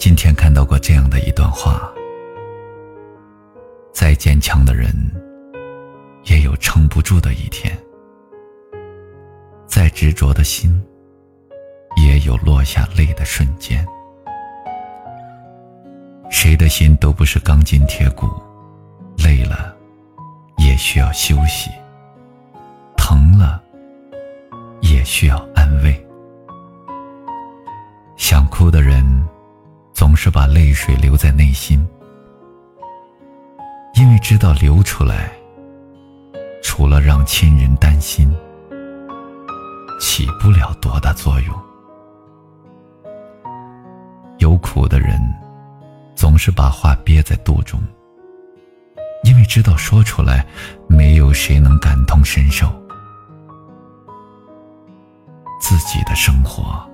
今天看到过这样的一段话：再坚强的人，也有撑不住的一天；再执着的心，也有落下泪的瞬间。谁的心都不是钢筋铁骨，累了也需要休息，疼了也需要安慰。想哭的人。总是把泪水留在内心，因为知道流出来，除了让亲人担心，起不了多大作用。有苦的人，总是把话憋在肚中，因为知道说出来，没有谁能感同身受。自己的生活。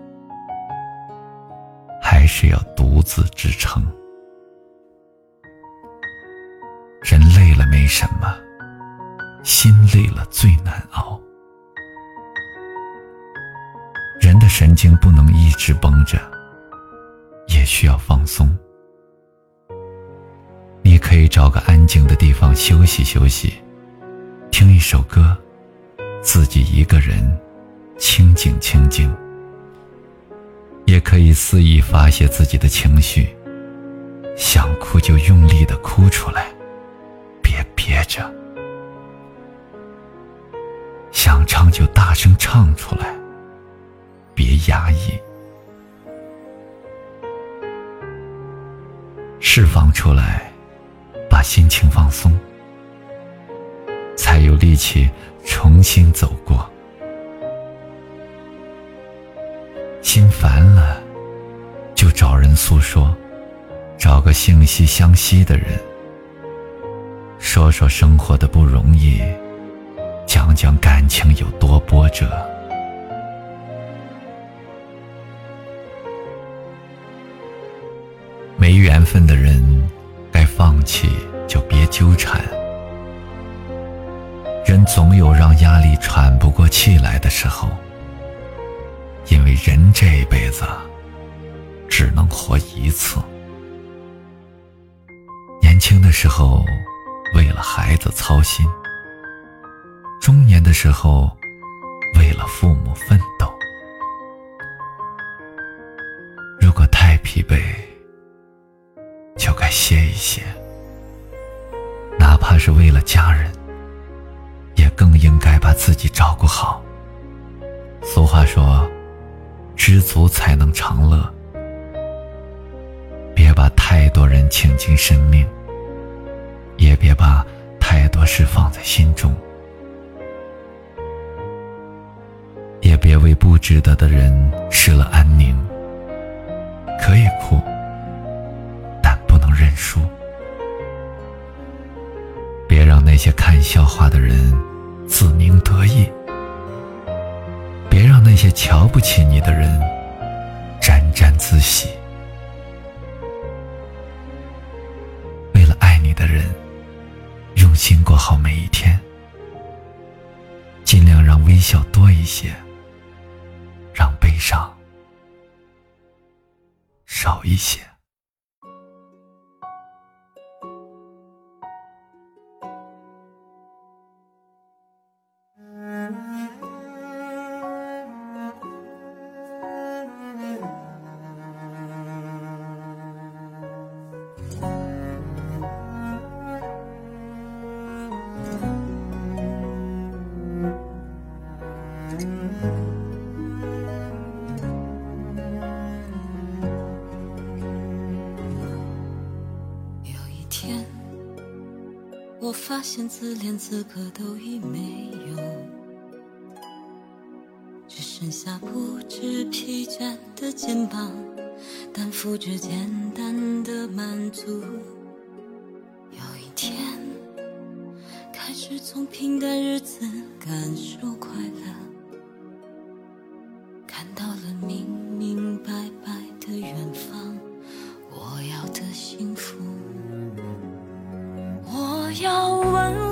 还是要独自支撑。人累了没什么，心累了最难熬。人的神经不能一直绷着，也需要放松。你可以找个安静的地方休息休息，听一首歌，自己一个人清静清静。也可以肆意发泄自己的情绪，想哭就用力的哭出来，别憋着；想唱就大声唱出来，别压抑。释放出来，把心情放松，才有力气重新走过。心烦了，就找人诉说，找个惺息相惜的人，说说生活的不容易，讲讲感情有多波折。没缘分的人，该放弃就别纠缠。人总有让压力喘不过气来的时候。因为人这一辈子只能活一次，年轻的时候为了孩子操心，中年的时候为了父母奋斗。如果太疲惫，就该歇一歇，哪怕是为了家人，也更应该把自己照顾好。俗话说。知足才能长乐，别把太多人请进生命，也别把太多事放在心中，也别为不值得的人失了安宁。可以哭，但不能认输。别让那些看笑话的人那些瞧不起你的人沾沾自喜。为了爱你的人，用心过好每一天，尽量让微笑多一些，让悲伤少一些。发现自怜资格都已没有，只剩下不知疲倦的肩膀，担负着简单的满足。有一天，开始从平淡日子感受快乐，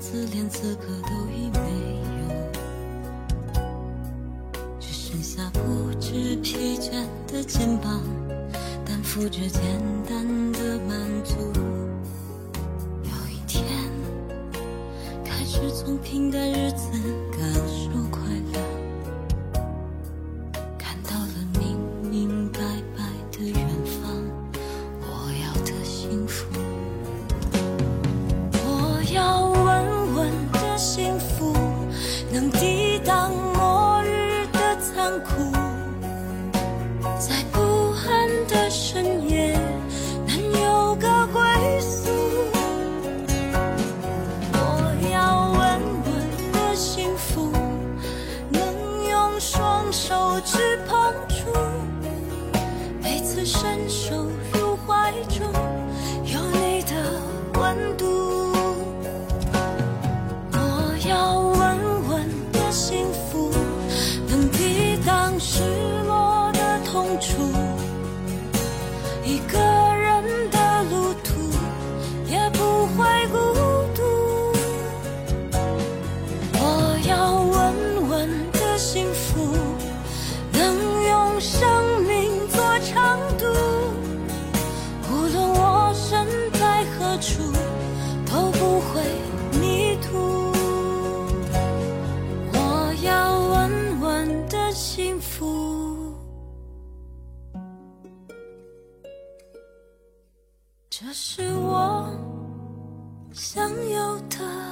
自恋此刻都已没有，只剩下不知疲倦的肩膀，担负着简单的满足。有一天，开始从平淡日子出这是我想要的。